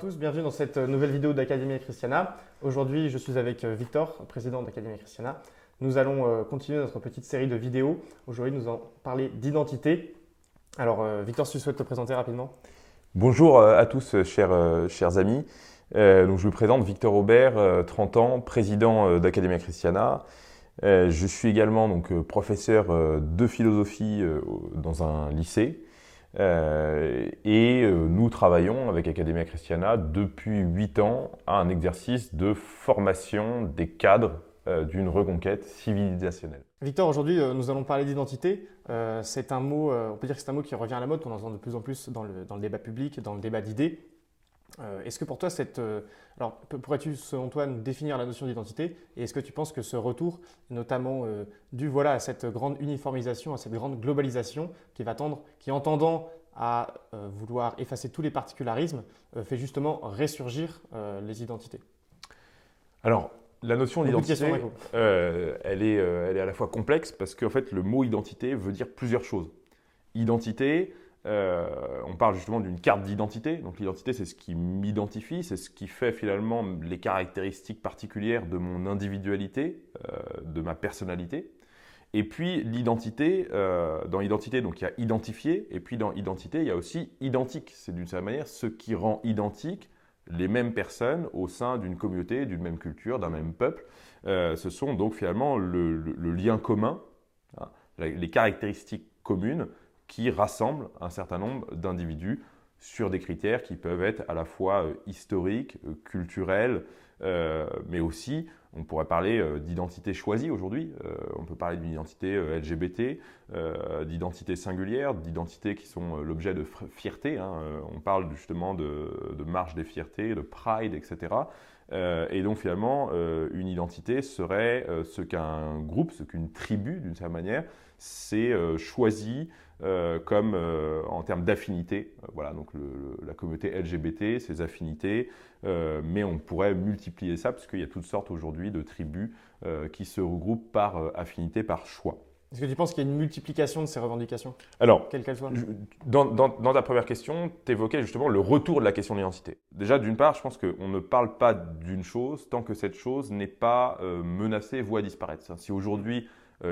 tous, bienvenue dans cette nouvelle vidéo d'Académie Christiana. Aujourd'hui, je suis avec euh, Victor, président d'Académie Christiana. Nous allons euh, continuer notre petite série de vidéos. Aujourd'hui, nous allons parler d'identité. Alors, euh, Victor, si tu souhaites te présenter rapidement. Bonjour à tous, chers, amis. donc, je me présente Victor Aubert, 30 ans, président d'Académie Christiana. je suis également donc, professeur de philosophie dans un lycée. Euh, et euh, nous travaillons avec Academia Christiana depuis 8 ans à un exercice de formation des cadres euh, d'une reconquête civilisationnelle. Victor, aujourd'hui, nous allons parler d'identité. c'est un mot, on peut dire c'est un mot qui revient à la mode, on en entend de plus en plus dans le débat public, dans le débat d'idées. Euh, est-ce que pour toi, cette, euh, alors pourrais-tu selon toi nous définir la notion d'identité et est-ce que tu penses que ce retour, notamment euh, dû voilà à cette grande uniformisation, à cette grande globalisation qui va tendre, qui entendant à vouloir effacer tous les particularismes, fait justement ressurgir les identités? Alors la notion d'identité, elle, est, elle est à la fois complexe parce qu'en fait le mot identité veut dire plusieurs choses. Identité, euh, on parle justement d'une carte d'identité. Donc l'identité, c'est ce qui m'identifie, c'est ce qui fait finalement les caractéristiques particulières de mon individualité, euh, de ma personnalité. Et puis l'identité, euh, dans l'identité, donc il y a identifié, et puis dans identité, il y a aussi identique. C'est d'une certaine manière ce qui rend identique les mêmes personnes au sein d'une communauté, d'une même culture, d'un même peuple. ce sont donc finalement le, lien commun, hein, les caractéristiques communes qui rassemble un certain nombre d'individus sur des critères qui peuvent être à la fois euh, historiques, euh, culturels, euh, mais aussi, on pourrait parler d'identité choisie aujourd'hui. on peut parler d'une identité LGBT, d'identité singulière, d'identités qui sont l'objet de fierté. Hein. on parle justement de, de, marche des fiertés, de pride, etc. et donc finalement, une identité serait ce qu'un groupe, ce qu'une tribu, d'une certaine manière, s'est choisi euh, comme euh, en termes d'affinité. Euh, voilà, donc la communauté LGBT, ses affinités, mais on pourrait multiplier ça parce qu'il y a toutes sortes aujourd'hui de tribus qui se regroupent par affinité, par choix. Est-ce que tu penses qu'il y a une multiplication de ces revendications Alors, quelles qu'elles soient? dans, dans, dans, ta première question, tu évoquais justement le retour de la question de l'identité. Déjà, d'une part, je pense qu'on ne parle pas d'une chose tant que cette chose n'est pas menacée, voire disparaître. Si aujourd'hui,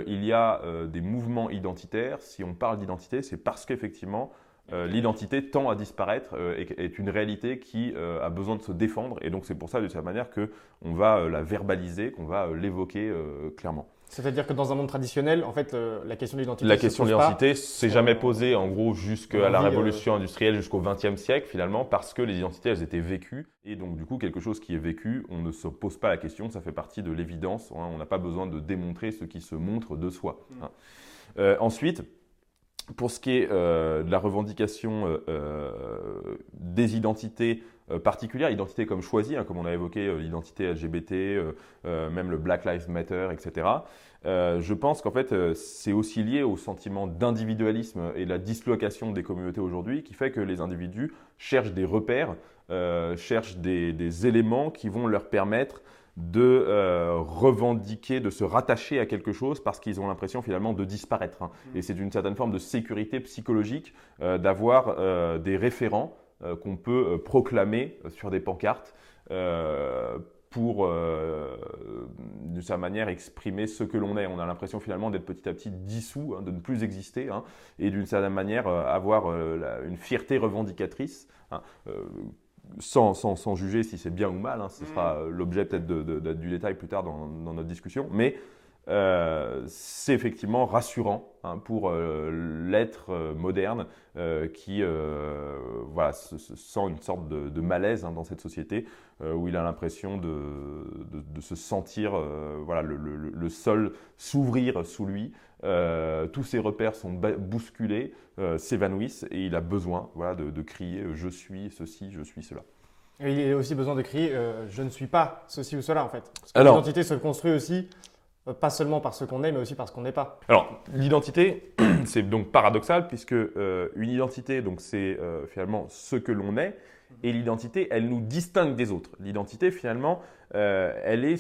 il y a euh, des mouvements identitaires. Si on parle d'identité, c'est parce qu'effectivement, euh, l'identité tend à disparaître et est une réalité qui a besoin de se défendre. Et donc c'est pour ça, de cette manière, qu'on va la verbaliser, qu'on va l'évoquer clairement. C'est-à-dire que dans un monde traditionnel, en fait, euh, la question de l'identité. La question de l'identité s'est jamais posée, en gros, jusqu'à la révolution industrielle, jusqu'au XXe siècle, finalement, parce que les identités, elles étaient vécues. Et donc, du coup, quelque chose qui est vécu, on ne se pose pas la question, ça fait partie de l'évidence. Hein. on n'a pas besoin de démontrer ce qui se montre de soi. Hmm. Hein. Euh, ensuite, pour ce qui est euh, de la revendication des identités particulières, identités comme choisies, hein, comme on a évoqué l'identité LGBT, même le Black Lives Matter, etc. Euh, je pense qu'en fait, euh, c'est aussi lié au sentiment d'individualisme et la dislocation des communautés aujourd'hui qui fait que les individus cherchent des repères, euh, cherchent des, éléments qui vont leur permettre de revendiquer, de se rattacher à quelque chose parce qu'ils ont l'impression finalement de disparaître. Hein. Mmh. Et c'est une certaine forme de sécurité psychologique d'avoir des référents qu'on peut proclamer sur des pancartes pour, euh, de sa manière, exprimer ce que l'on est. On a l'impression finalement d'être petit à petit dissous, hein, de ne plus exister, hein, et d'une certaine manière euh, avoir euh, une fierté revendicatrice. Hein, sans, sans, sans, juger si c'est bien ou mal, ce sera mmh. l'objet peut-être du détail plus tard dans, dans notre discussion, mais euh, c'est effectivement rassurant hein, pour euh, l'être euh, moderne qui voilà, se, sent une sorte de, malaise hein, dans cette société où il a l'impression de, de, se sentir voilà, le, le, sol s'ouvrir sous lui. tous ses repères sont bousculés, s'évanouissent et il a besoin voilà, de, crier je suis ceci, je suis cela. Et il a aussi besoin de crier je ne suis pas ceci ou cela en fait. Parce que l'identité se construit aussi pas seulement par ce qu'on est, mais aussi par ce qu'on n'est pas. Alors, l'identité, c'est donc paradoxal, puisque euh, une identité, donc c'est euh, finalement ce que l'on est, et l'identité, elle nous distingue des autres. L'identité, finalement, elle est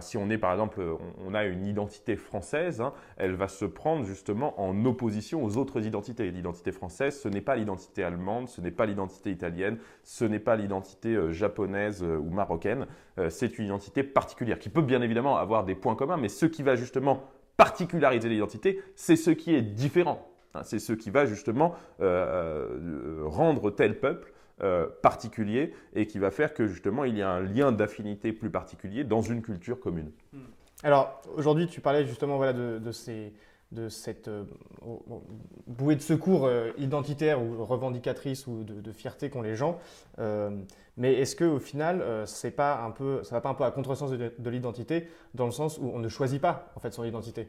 si on est par exemple, on, a une identité française, hein, elle va se prendre justement en opposition aux autres identités. L'identité française, ce n'est pas l'identité allemande, ce n'est pas l'identité italienne, ce n'est pas l'identité japonaise ou marocaine. c'est une identité particulière qui peut bien évidemment avoir des points communs, mais ce qui va justement particulariser l'identité, c'est ce qui est différent. Hein, c'est ce qui va justement euh, euh, rendre tel peuple euh, particulier et qui va faire que justement il y a un lien d'affinité plus particulier dans une culture commune. Hmm. Alors aujourd'hui tu parlais justement voilà, de, ces, de cette bouée de secours identitaire ou revendicatrice ou de, fierté qu'ont les gens. mais est-ce qu'au final, c'est pas un peu, ça va pas un peu à contresens de, de l'identité dans le sens où on ne choisit pas en fait son identité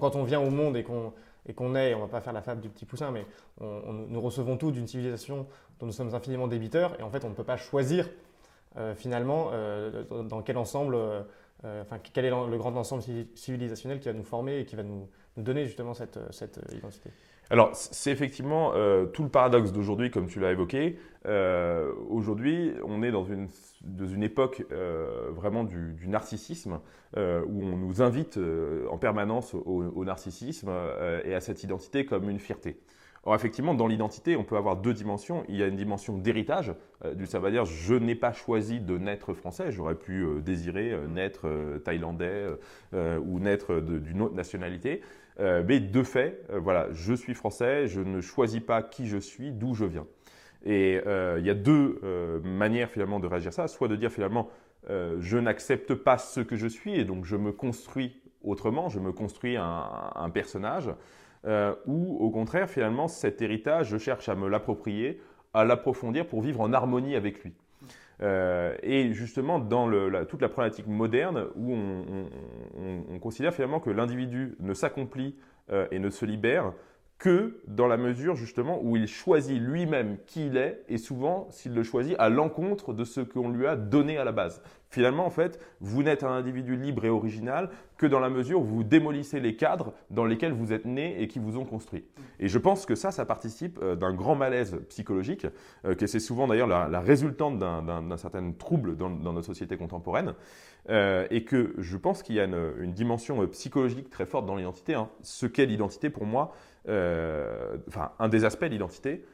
quand on vient au monde et qu'on et qu'on est, on va pas faire la fable du petit poussin, mais nous recevons tout d'une civilisation dont nous sommes infiniment débiteurs, et en fait on ne peut pas choisir euh, finalement euh, dans quel ensemble, euh, enfin quel est le grand ensemble civilisationnel qui va nous former et qui va nous, donner justement cette identité. Alors, c'est effectivement euh, tout le paradoxe d'aujourd'hui, comme tu l'as évoqué. Euh, aujourd'hui, on est dans une, époque euh, vraiment du, narcissisme, où on nous invite en permanence au, narcissisme et à cette identité comme une fierté. Or, effectivement, dans l'identité, on peut avoir deux dimensions. Il y a une dimension d'héritage, ça veut dire je n'ai pas choisi de naître français, j'aurais pu désirer naître thaïlandais ou naître d'une autre nationalité. Euh, mais de fait, euh, voilà, je suis français, je ne choisis pas qui je suis, d'où je viens. Et euh, il y a deux manières finalement de réagir à ça, soit de dire finalement je n'accepte pas ce que je suis et donc je me construis autrement, je me construis un, personnage, ou au contraire finalement cet héritage, je cherche à me l'approprier, à l'approfondir pour vivre en harmonie avec lui. Euh, et justement, dans toute la problématique moderne, où on, considère finalement que l'individu ne s'accomplit euh, et ne se libère que dans la mesure justement où il choisit lui-même qui il est et souvent s'il le choisit à l'encontre de ce qu'on lui a donné à la base. Finalement, en fait, vous n'êtes un individu libre et original que dans la mesure où vous démolissez les cadres dans lesquels vous êtes né et qui vous ont construit. Et je pense que ça, ça participe euh, d'un grand malaise psychologique, euh, que c'est souvent d'ailleurs la, résultante d'un certain trouble dans, notre société contemporaine, euh, et que je pense qu'il y a une, dimension psychologique très forte dans l'identité. Hein. Ce qu'est l'identité, pour moi, enfin, un des aspects de l'identité,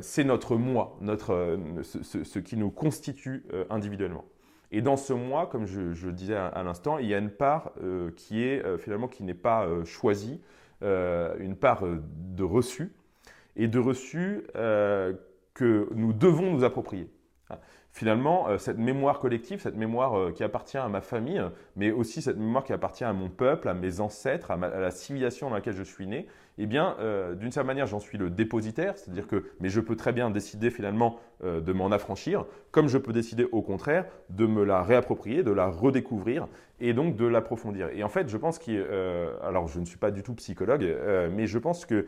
c'est notre moi, notre, ce, qui nous constitue individuellement. Et dans ce moi, comme je, je disais à, l'instant, il y a une part euh, qui est euh, finalement qui n'est pas euh, choisie, une part de reçu, et de reçu que nous devons nous approprier. Finalement, cette mémoire collective, cette mémoire qui appartient à ma famille, mais aussi cette mémoire qui appartient à mon peuple, à mes ancêtres, à la civilisation dans laquelle je suis né, eh bien, euh, d'une certaine manière, j'en suis le dépositaire, c'est-à-dire que, mais je peux très bien décider finalement euh, de m'en affranchir, comme je peux décider au contraire de me la réapproprier, de la redécouvrir et donc de l'approfondir. Et en fait, je pense qu'il, euh, alors je ne suis pas du tout psychologue, mais je pense que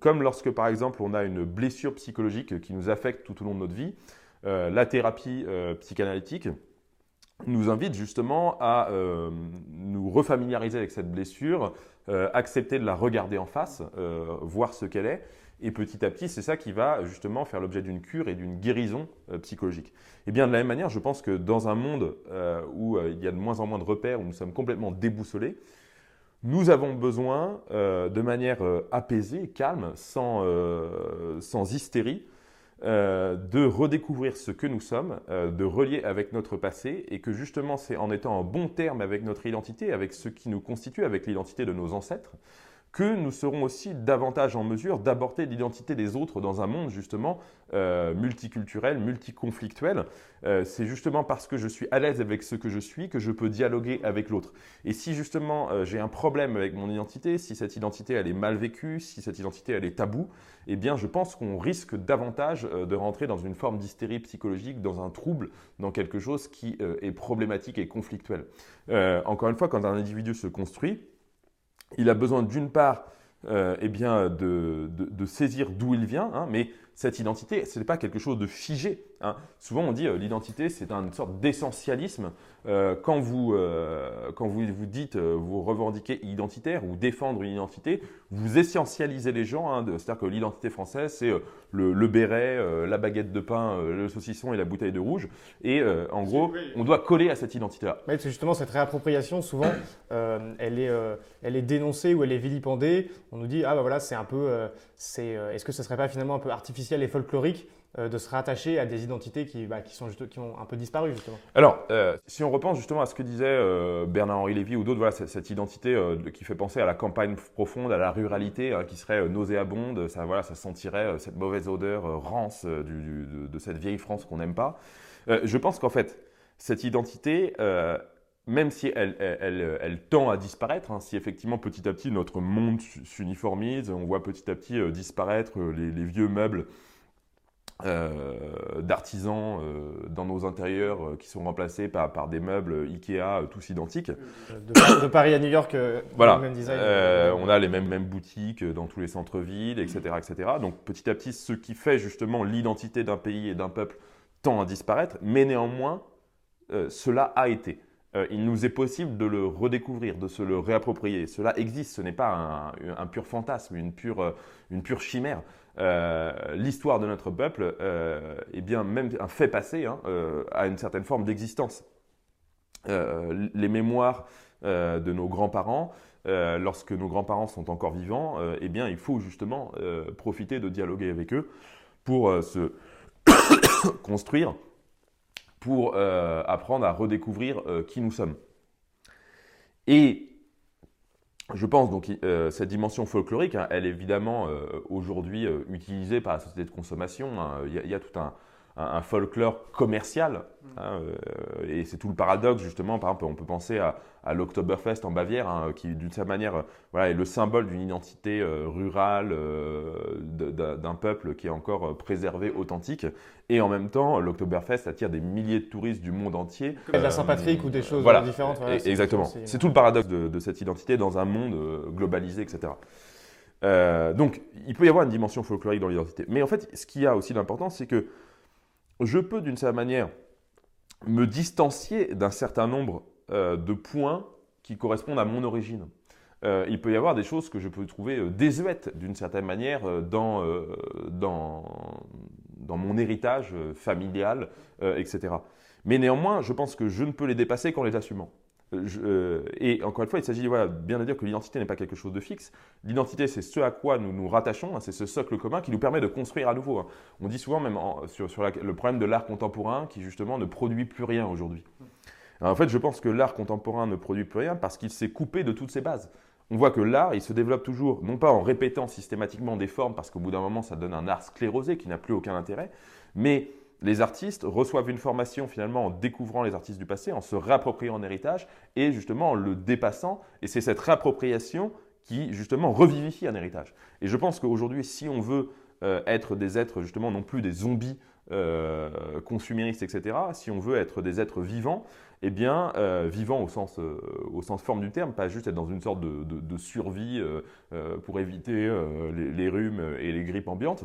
comme lorsque par exemple on a une blessure psychologique qui nous affecte tout au long de notre vie, la thérapie psychanalytique nous invite justement à nous refamiliariser avec cette blessure, euh, accepter de la regarder en face, euh, voir ce qu'elle est. Et petit à petit, c'est ça qui va justement faire l'objet d'une cure et d'une guérison euh, psychologique. Et bien de la même manière, je pense que dans un monde où il y a de moins en moins de repères, où nous sommes complètement déboussolés, nous avons besoin, de manière apaisée, calme, sans, sans hystérie, euh, de redécouvrir ce que nous sommes, euh, de relier avec notre passé, et que justement c'est en étant en bon terme avec notre identité, avec ce qui nous constitue, avec l'identité de nos ancêtres, que nous serons aussi davantage en mesure d'aborder l'identité des autres dans un monde justement euh, multiculturel, multiconflictuel. Euh, c'est justement parce que je suis à l'aise avec ce que je suis que je peux dialoguer avec l'autre. Et si justement euh, j'ai un problème avec mon identité, si cette identité elle est mal vécue, si cette identité elle est taboue, eh bien je pense qu'on risque davantage de rentrer dans une forme d'hystérie psychologique, dans un trouble, dans quelque chose qui est problématique et conflictuel. encore une fois, quand un individu se construit, il a besoin d'une part euh, eh bien, de, saisir d'où il vient, hein, mais cette identité, ce n'est pas quelque chose de figé. Hein. Souvent, on dit l'identité, c'est une sorte d'essentialisme. quand vous, quand vous, vous dites, vous revendiquez identitaire ou défendre une identité, vous essentialisez les gens. Hein, C'est-à-dire que l'identité française, c'est le, le, béret, la baguette de pain, le saucisson et la bouteille de rouge. Et en gros, on doit coller à cette identité-là. Oui, justement, cette réappropriation, souvent, elle, est, elle est dénoncée ou elle est vilipendée. On nous dit, ah ben voilà, c'est un peu, c'est, est-ce que ce serait pas finalement un peu artificiel et folklorique euh, de se rattacher à des identités qui, bah, qui, sont qui ont un peu disparu justement. Alors, euh, si on repense justement à ce que disait euh, Bernard-Henri Lévy ou d'autres, voilà, cette, identité qui fait penser à la campagne profonde, à la ruralité, qui serait nauséabonde, ça, voilà, ça sentirait cette mauvaise odeur rance de, cette vieille France qu'on n'aime pas. je pense qu'en fait, cette identité, même si elle, elle, elle, tend à disparaître, hein, si effectivement petit à petit notre monde s'uniformise, on voit petit à petit disparaître les, les, vieux meubles euh, d'artisans euh, dans nos intérieurs euh, qui sont remplacés par, par des meubles Ikea tous identiques. De, Paris à New York, voilà. même design. on a les mêmes, mêmes boutiques dans tous les centres-villes, etc., etc. Donc petit à petit, ce qui fait justement l'identité d'un pays et d'un peuple tend à disparaître, mais néanmoins, cela a été. Il nous est possible de le redécouvrir, de se le réapproprier. Cela existe, ce n'est pas un, pur fantasme, une pure, pure chimère. Euh, l'histoire de notre peuple euh, est bien même un fait passé hein, euh, à une certaine forme d'existence. les mémoires de nos grands-parents, lorsque nos grands-parents sont encore vivants, eh bien, il faut justement profiter de dialoguer avec eux pour se construire, pour apprendre à redécouvrir qui nous sommes. Et je pense donc euh, cette dimension folklorique, hein, elle est évidemment euh, aujourd'hui euh, utilisée par la société de consommation. Hein. Il y, a tout un, un, folklore commercial. Mm. Hein, euh, et c'est tout le paradoxe, justement. Par exemple, on peut penser à, à l'Oktoberfest en Bavière, hein, qui, d'une certaine manière, euh, voilà, est le symbole d'une identité euh, rurale d'un peuple qui est encore préservé, authentique. Et en même temps, l'Oktoberfest attire des milliers de touristes du monde entier. Comme la Saint-Patrick ou des choses différentes. exactement. C'est tout le paradoxe de, de, cette identité dans un monde globalisé, etc. donc, il peut y avoir une dimension folklorique dans l'identité. Mais en fait, ce qu'il y a aussi d'important, c'est que je peux d'une certaine manière me distancier d'un certain nombre euh, de points qui correspondent à mon origine. Euh, il peut y avoir des choses que je peux trouver euh, désuètes d'une certaine manière dans, dans, dans, mon héritage familial, etc. Mais néanmoins, je pense que je ne peux les dépasser qu'en les assumant. Euh, et encore une fois, il s'agit voilà, bien de dire que l'identité n'est pas quelque chose de fixe. L'identité, c'est ce à quoi nous nous rattachons, hein, c'est ce socle commun qui nous permet de construire à nouveau. Hein. On dit souvent même sur, sur le problème de l'art contemporain qui justement ne produit plus rien aujourd'hui. En fait, je pense que l'art contemporain ne produit plus rien parce qu'il s'est coupé de toutes ses bases. On voit que l'art, il se développe toujours, non pas en répétant systématiquement des formes, parce qu'au bout d'un moment, ça donne un art sclérosé qui n'a plus aucun intérêt, mais les artistes reçoivent une formation finalement en découvrant les artistes du passé, en se réappropriant un héritage et justement en le dépassant. Et c'est cette réappropriation qui justement revivifie un héritage. Et je pense qu'aujourd'hui, si on veut euh, être des êtres justement non plus des zombies euh, consuméristes, etc., si on veut être des êtres vivants, eh bien, euh, vivants au sens, au sens forme du terme, pas juste être dans une sorte de, survie pour éviter les, les, rhumes et les grippes ambiantes,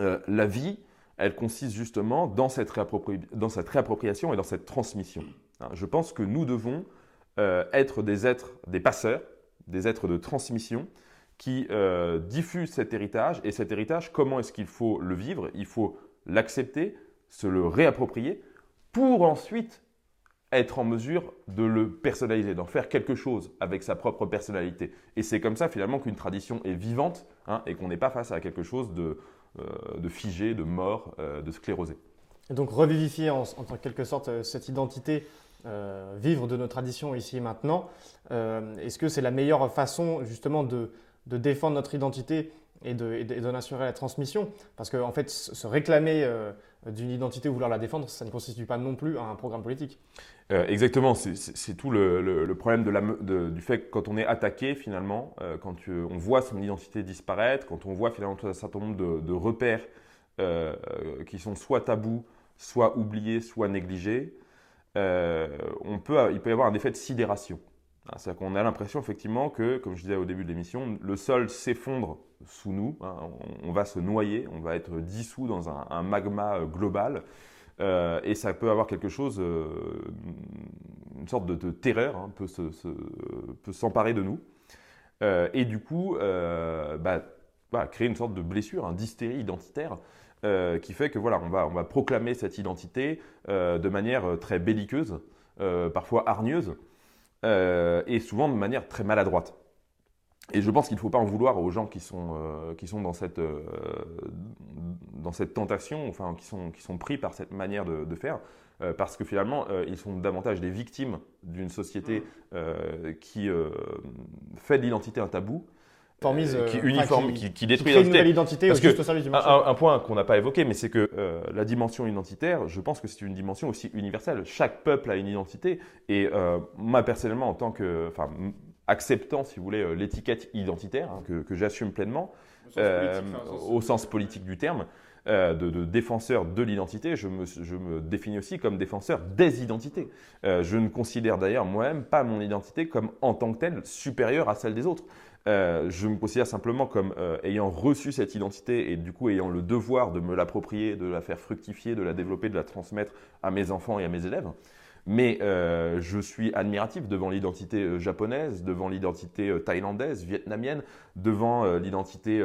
la vie, elle consiste justement dans cette, réappropriation et dans cette transmission. Hein, je pense que nous devons euh, être des êtres, des passeurs, des êtres de transmission qui euh, diffusent cet héritage. Et cet héritage, comment est-ce qu'il faut le vivre? Il faut l'accepter, se le réapproprier, pour ensuite être en mesure de le personnaliser, d'en faire quelque chose avec sa propre personnalité. Et c'est comme ça finalement qu'une tradition est vivante hein, et qu'on n'est pas face à quelque chose de, de figé, de mort, euh, de sclérosé. Et donc revivifier en, quelque sorte euh, cette identité, vivre de nos traditions ici et maintenant, est-ce que c'est la meilleure façon justement de, défendre notre identité et d'en assurer la transmission? Parce qu'en en fait, se réclamer d'une identité ou vouloir la défendre, ça ne constitue pas non plus un programme politique. Euh, exactement, c'est tout le, problème du fait que quand on est attaqué finalement, euh, quand on voit son identité disparaître, quand on voit finalement un certain nombre de, repères euh, qui sont soit tabous, soit oubliés, soit négligés, on peut, il peut y avoir un effet de sidération. C'est-à-dire qu'on a l'impression effectivement que, comme je disais au début de l'émission, le sol s'effondre sous nous, hein. on, va se noyer, on va être dissous dans un, magma global. Et ça peut avoir quelque chose, une sorte de, terreur, hein, peut, s'emparer de nous. et du coup, bah, créer une sorte de blessure, d'hystérie identitaire euh, qui fait que voilà, on va, on va proclamer cette identité euh, de manière euh, très belliqueuse, parfois hargneuse, et souvent de manière très maladroite. Et je pense qu'il ne faut pas en vouloir aux gens qui sont, qui sont dans, cette, dans cette tentation, enfin, qui sont, qui sont pris par cette manière de, de faire, parce que finalement, ils sont davantage des victimes d'une société mmh. qui fait de l'identité un tabou Formise, euh, qui uniforme, qui, qui, détruit l'identité Parce juste au service du marché. Un, un point qu'on n'a pas évoqué, mais c'est que euh, la dimension identitaire, je pense que c'est une dimension aussi universelle. Chaque peuple a une identité, et euh, moi personnellement, en tant que, enfin, acceptant, si vous voulez, l'étiquette identitaire hein, que, que j'assume pleinement, au sens, politique du terme, de, de, défenseur de l'identité, je me, je me, définis aussi comme défenseur des identités. je ne considère d'ailleurs moi-même pas mon identité comme en tant que telle supérieure à celle des autres. Euh, je me considère simplement comme euh, ayant reçu cette identité et du coup ayant le devoir de me l'approprier, de la faire fructifier, de la développer, de la transmettre à mes enfants et à mes élèves. Mais euh, je suis admiratif devant l'identité euh, japonaise, devant l'identité euh, thaïlandaise, vietnamienne, devant l'identité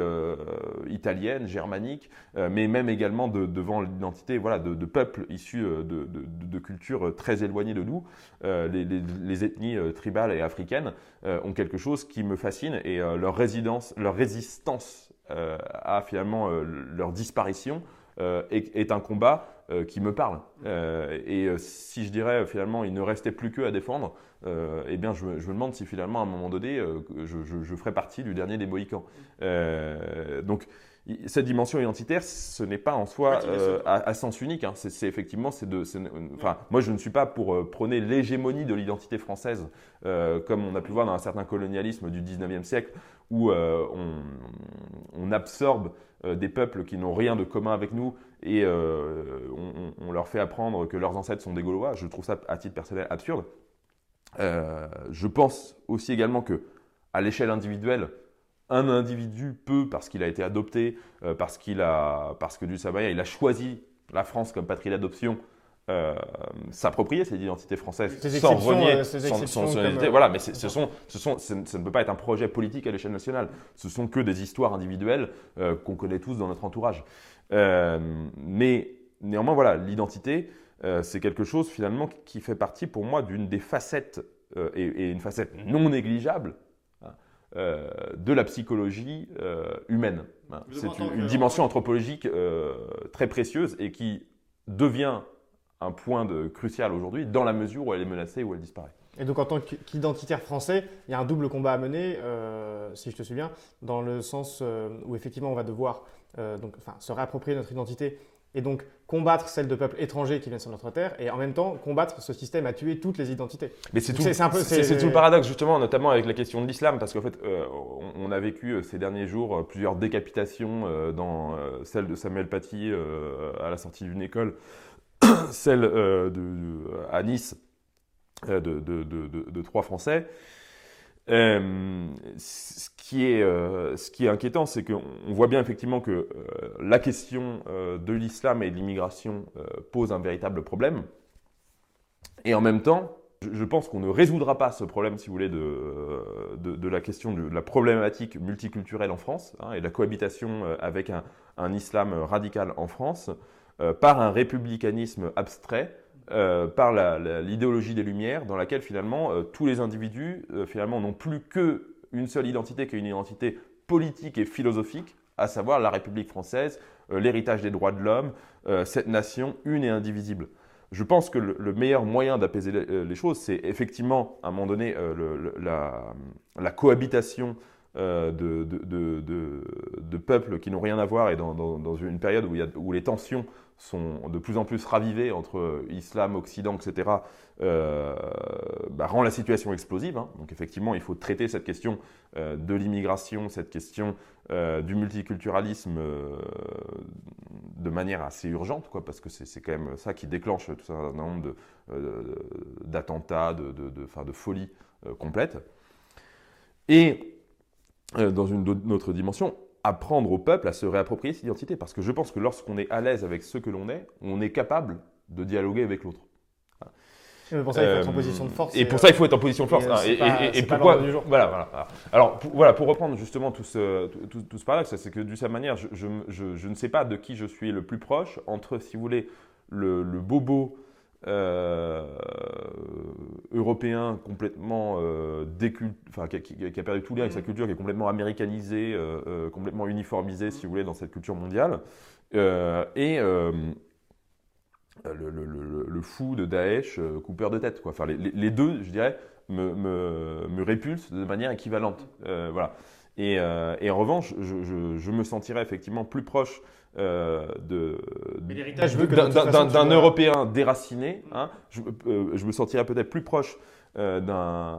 italienne, germanique, mais même également devant l'identité voilà, de, peuples issus de, cultures très éloignées de nous. Les, ethnies tribales et africaines ont quelque chose qui me fascine et leur, résidence, leur résistance à finalement leur disparition est, un combat euh, qui me parle. Euh, et euh, si je dirais finalement il ne restait plus qu'eux à défendre, eh bien je, me demande si finalement à un moment donné je, je, ferais partie du dernier des Mohicans. donc cette dimension identitaire, ce n'est pas en soi à, sens unique. Hein. C'est effectivement, c'est de, enfin, moi je ne suis pas pour prôner l'hégémonie de l'identité française, comme on a pu voir dans un certain colonialisme du 19e siècle, où on, on, absorbe des peuples qui n'ont rien de commun avec nous et euh, on, leur fait apprendre que leurs ancêtres sont des Gaulois. Je trouve ça, à titre personnel, absurde. Euh, je pense aussi également que, à l'échelle individuelle, un individu peut, parce qu'il a été adopté, euh, parce, qu'il a, parce que du Samaya, il a choisi la France comme patrie d'adoption, s'approprier cette identité française sans renier son, identité. Voilà, mais ce, sont, ce sont, ça ne peut pas être un projet politique à l'échelle nationale. Ce sont que des histoires individuelles qu'on connaît tous dans notre entourage. Euh, mais néanmoins, voilà, l'identité, euh, c'est quelque chose finalement qui fait partie pour moi d'une des facettes, euh, et, une facette non négligeable, hein, de la psychologie humaine. Hein. C'est une, dimension anthropologique très précieuse et qui devient un point de, crucial aujourd'hui dans la mesure où elle est menacée ou elle disparaît. Et donc en tant qu'identitaire français, il y a un double combat à mener, si je te suis bien, dans le sens où effectivement on va devoir euh, donc, enfin, se réapproprier notre identité et donc combattre celle de peuples étrangers qui viennent sur notre terre, et en même temps combattre ce système à tuer toutes les identités. Mais c'est tout, c'est, tout le paradoxe justement, notamment avec la question de l'islam, parce qu'en fait, euh, on, a vécu euh, ces derniers jours plusieurs décapitations, dans celle de Samuel Paty à la sortie d'une école, celle de, à Nice de, de, trois Français. Euh, ce, qui est, euh, ce qui est inquiétant, c'est qu'on voit bien effectivement que euh, la question de l'islam et de l'immigration pose un véritable problème. Et en même temps, je pense qu'on ne résoudra pas ce problème, si vous voulez, de, la question de la problématique multiculturelle en France hein, et de la cohabitation avec un, islam radical en France par un républicanisme abstrait euh, par l'idéologie des Lumières, dans laquelle finalement euh, tous les individus euh, finalement n'ont plus qu'une seule identité, qui est une identité politique et philosophique, à savoir la République française, l'héritage des droits de l'homme, cette nation une et indivisible. Je pense que le, meilleur moyen d'apaiser les, choses, c'est effectivement, à un moment donné, la, cohabitation de, de, peuples qui n'ont rien à voir et dans, une période où, y a, où les tensions sont de plus en plus ravivés entre islam, occident, etc., euh, bah, rend la situation explosive. Hein. Donc effectivement, il faut traiter cette question euh, de l'immigration, cette question euh, du multiculturalisme de manière assez urgente, parce que c'est quand même ça qui déclenche tout un nombre d'attentats, de, de, de, de, folie complète. Et dans une autre dimension, apprendre au peuple à se réapproprier cette identité. Parce que je pense que lorsqu'on est à l'aise avec ce que l'on est, on est capable de dialoguer avec l'autre. Mais pour ça, il faut être en position de force. Et, pour ça, il faut être en position de force. Et, pourquoi voilà, voilà, Alors, pour, voilà, pour reprendre justement tout ce, tout, tout ce paradoxe, c'est que d'une certaine manière, je, je, je, ne sais pas de qui je suis le plus proche entre, si vous voulez, le, le bobo euh, européen complètement euh, enfin, qui, a perdu tout lien avec sa mm. culture, qui est complètement américanisé, euh, euh, complètement uniformisé, si vous voulez, dans cette culture mondiale, et le, le, le, fou de Daesh, coupeur de tête. Quoi. Enfin, les, les, deux, je dirais, me, me, me répulsent de manière équivalente. voilà. Et, et, en revanche, je, je, je, me sentirais effectivement plus proche euh, d'un Européen déraciné, hein, je, euh, je, me sentirais peut-être plus proche euh, d'un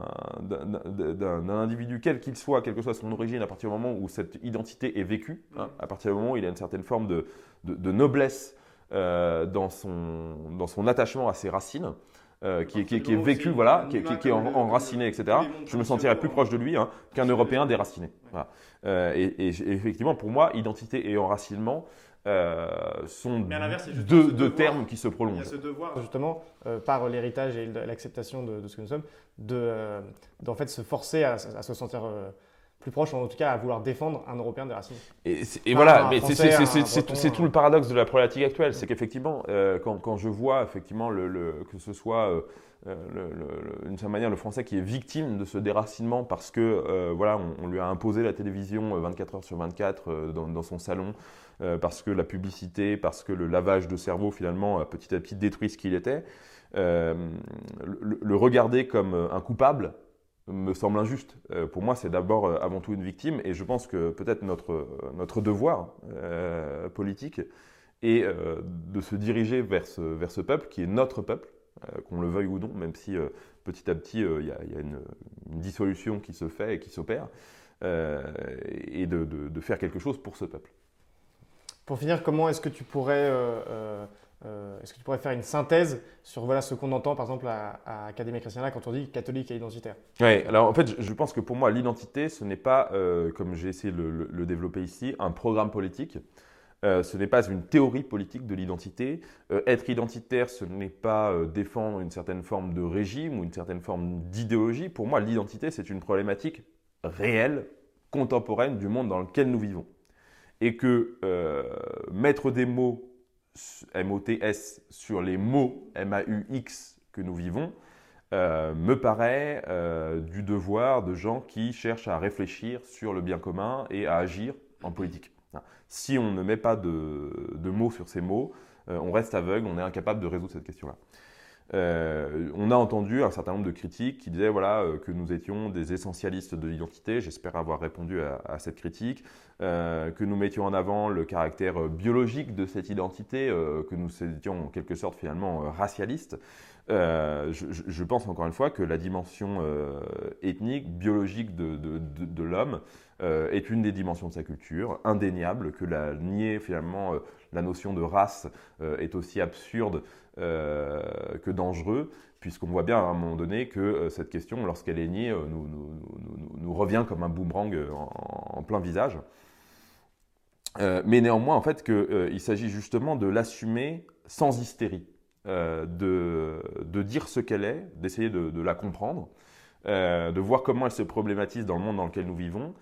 individu quel qu'il soit, quelle que soit son origine, à partir du moment où cette identité est vécue, hein, à partir du moment où il a une certaine forme de, de, noblesse euh, dans, son, dans son attachement à ses racines. Qui, est, qui, est vécu, voilà, qui, qui, est enraciné, etc. Je me sentirais plus proche de lui hein, qu'un Européen déraciné. Voilà. et, et, effectivement, pour moi, identité et enracinement, euh, sont deux, deux termes qui se prolongent. Il y a ce devoir, justement, euh, par l'héritage et l'acceptation de, ce que nous sommes, de, euh, d'en fait se forcer à, se sentir plus proche, en tout cas à vouloir défendre un Européen déraciné. Et, et voilà, mais c'est tout le paradoxe de la problématique actuelle, c'est qu'effectivement, quand, quand, je vois effectivement le, le que ce soit d'une certaine manière le français qui est victime de ce déracinement parce que voilà, on, lui a imposé la télévision 24 heures sur 24 dans, dans, son salon. Euh, parce que la publicité, parce que le lavage de cerveau finalement a petit à petit détruit ce qu'il était. Euh, le, regarder comme un coupable me semble injuste. Euh, pour moi, c'est d'abord avant tout une victime, et je pense que peut-être notre, notre devoir politique est de se diriger vers ce, vers ce peuple qui est notre peuple, qu'on le veuille ou non, même si petit à petit il y, a, une, dissolution qui se fait et qui s'opère, et de, de faire quelque chose pour ce peuple. Pour finir, comment est-ce que tu pourrais, euh, euh, euh, est-ce que tu pourrais faire une synthèse sur voilà, ce qu'on entend par exemple à, à Académie Christiana quand on dit catholique et identitaire? Oui, alors en fait, je pense que pour moi, l'identité, ce n'est pas, comme j'ai essayé de le, développer ici, un programme politique. ce n'est pas une théorie politique de l'identité. être identitaire, ce n'est pas défendre une certaine forme de régime ou une certaine forme d'idéologie. Pour moi, l'identité, c'est une problématique réelle, contemporaine du monde dans lequel nous vivons et que euh, mettre des mots M-O-T-S sur les mots M-A-U-X que nous vivons euh, me paraît euh, du devoir de gens qui cherchent à réfléchir sur le bien commun et à agir en politique. Si on ne met pas de, de mots sur ces mots, on reste aveugle, on est incapable de résoudre cette question-là. Euh, on a entendu un certain nombre de critiques qui disaient voilà, euh, que nous étions des essentialistes de l'identité. J'espère avoir répondu à, cette critique. Euh, que nous mettions en avant le caractère biologique de cette identité, que nous étions en quelque sorte finalement racialistes. Je, pense encore une fois que la dimension ethnique, biologique de, l'homme est une des dimensions de sa culture, indéniable, que la nier finalement la notion de race est aussi absurde que dangereux, puisqu'on voit bien à un moment donné que euh, cette question, lorsqu'elle est niée, euh, nous, revient comme un boomerang en, plein visage. mais néanmoins, en fait, qu'il s'agit justement de l'assumer sans hystérie, de, dire ce qu'elle est, d'essayer de, la comprendre, de voir comment elle se problématise dans le monde dans lequel nous vivons,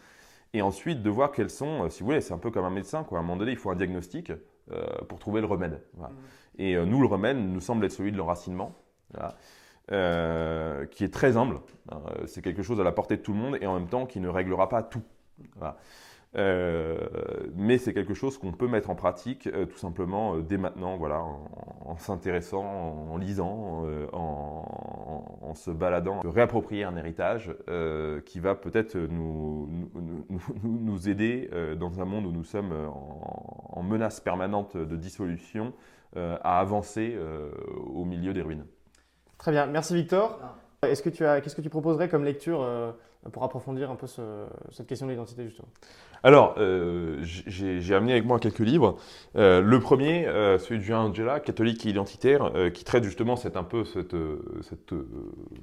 et ensuite de voir quelles sont, si vous voulez, c'est un peu comme un médecin, quoi. à un moment donné, il faut un diagnostic pour trouver le remède. Mmh. Et euh, nous, le remède nous semble être celui de l'enracinement, euh, qui est très humble. Hein. c'est quelque chose à la portée de tout le monde et en même temps qui ne réglera pas tout. Euh, mais c'est quelque chose qu'on peut mettre en pratique tout simplement dès maintenant, voilà, en, s'intéressant, en, lisant, en, se baladant, de réapproprier un héritage qui va peut-être nous, nous, aider dans un monde où nous sommes en menace permanente de dissolution euh, à avancer euh, au milieu des ruines. Très bien, merci Victor. Est-ce que tu as, qu'est-ce que tu proposerais comme lecture euh, pour approfondir un peu cette question de l'identité justement? Alors, j'ai, amené avec moi quelques livres. le premier, celui de Julien Angela, catholique et identitaire, qui traite justement cette, un peu cette, cette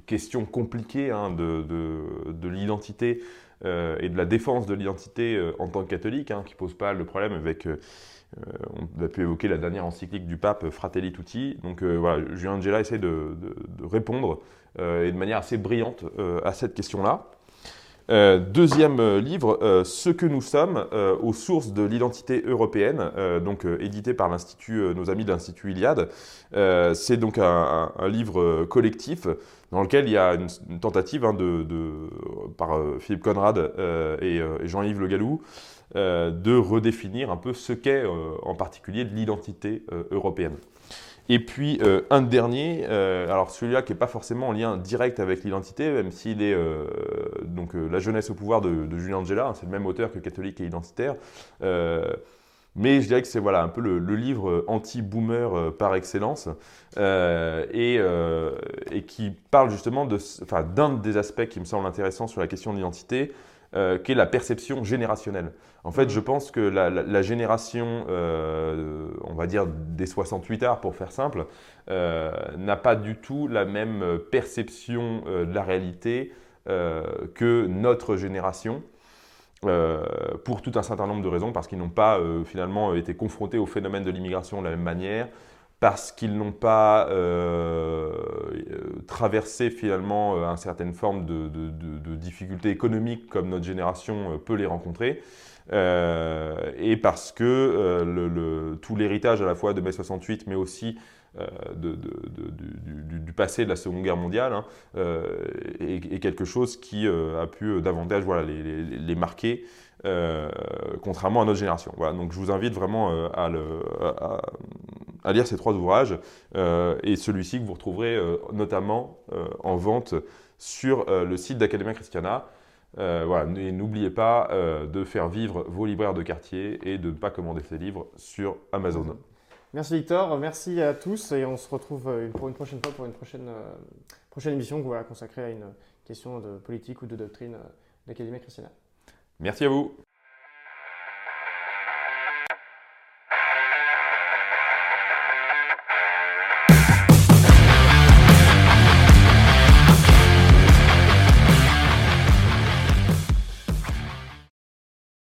question compliquée hein, de, de, de, l'identité et de la défense de l'identité en tant que catholique, hein, qui pose pas le problème avec on a pu évoquer la dernière encyclique du pape Fratelli Tutti. Donc voilà, Julien Angela essaie de, de répondre et de manière assez brillante à cette question-là. Euh, deuxième euh, livre, euh, Ce que nous sommes, aux sources de l'identité européenne, donc édité par l'institut, nos amis de l'Institut Iliade. c'est donc un, livre collectif dans lequel il y a une, tentative hein, de, par Philippe Conrad et, Jean-Yves Le Gallou de redéfinir un peu ce qu'est en particulier de l'identité européenne. Et puis euh, un dernier, euh, alors celui-là qui n'est pas forcément en lien direct avec l'identité, même s'il est euh, donc La jeunesse au pouvoir de, Julien Angela, hein, c'est le même auteur que Catholique et identitaire. mais je dirais que c'est voilà, un peu le, livre anti-boomer par excellence et, et, qui parle justement d'un des aspects qui me semble intéressant sur la question de l'identité, euh, qui est la perception générationnelle. En fait, mmh. je pense que la, génération, euh, on va dire des 68 arts pour faire simple, euh, n'a pas du tout la même perception de la réalité que notre génération. pour tout un certain nombre de raisons, parce qu'ils n'ont pas finalement été confrontés au phénomène de l'immigration de la même manière, parce qu'ils n'ont pas euh, traversé finalement euh, une certaine forme de, de, difficultés économiques comme notre génération euh, peut les rencontrer, et parce que le, tout l'héritage à la fois de mai 68, mais aussi de, du, passé de la Seconde Guerre mondiale hein, est, quelque chose qui a pu davantage les, marquer euh, contrairement à notre génération. Donc je vous invite vraiment euh, à, lire ces trois ouvrages euh, et celui-ci que vous retrouverez notamment en vente sur le site d'Academia Christiana. n'oubliez pas de faire vivre vos libraires de quartier et de ne pas commander ces livres sur Amazon. Merci Victor, merci à tous et on se retrouve pour une prochaine fois pour une prochaine, prochaine émission voilà, consacrée à une question de politique ou de doctrine d'Académie Christiana. Merci à vous.